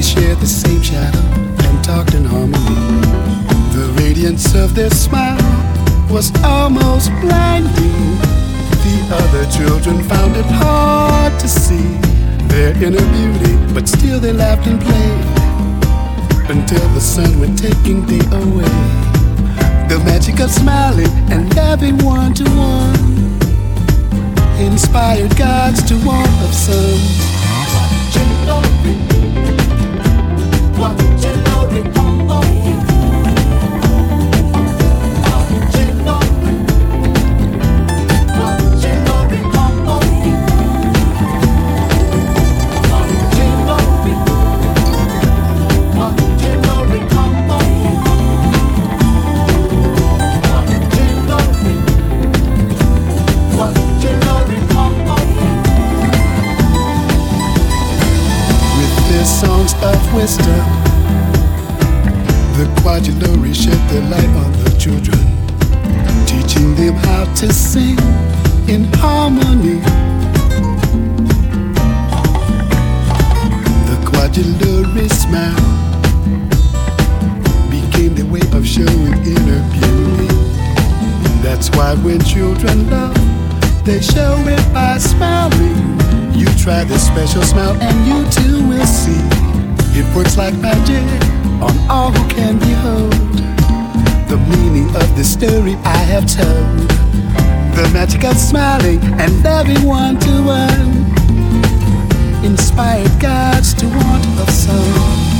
They shared the same shadow and talked in harmony. The radiance of their smile was almost blinding. The other children found it hard to see their inner beauty, but still they laughed and played until the sun went taking day away. The magic of smiling and loving one to one inspired gods to want of some what you know wisdom. The Kwajilori shed their light on the children, teaching them how to sing in harmony. The Kwajilori smile became the way of showing inner beauty. That's why when children love, they show it by smiling. You try this special smile and you too will see it works like magic on all who can behold the meaning of the story I have told. The magic of smiling and loving one to one inspired gods to want of some.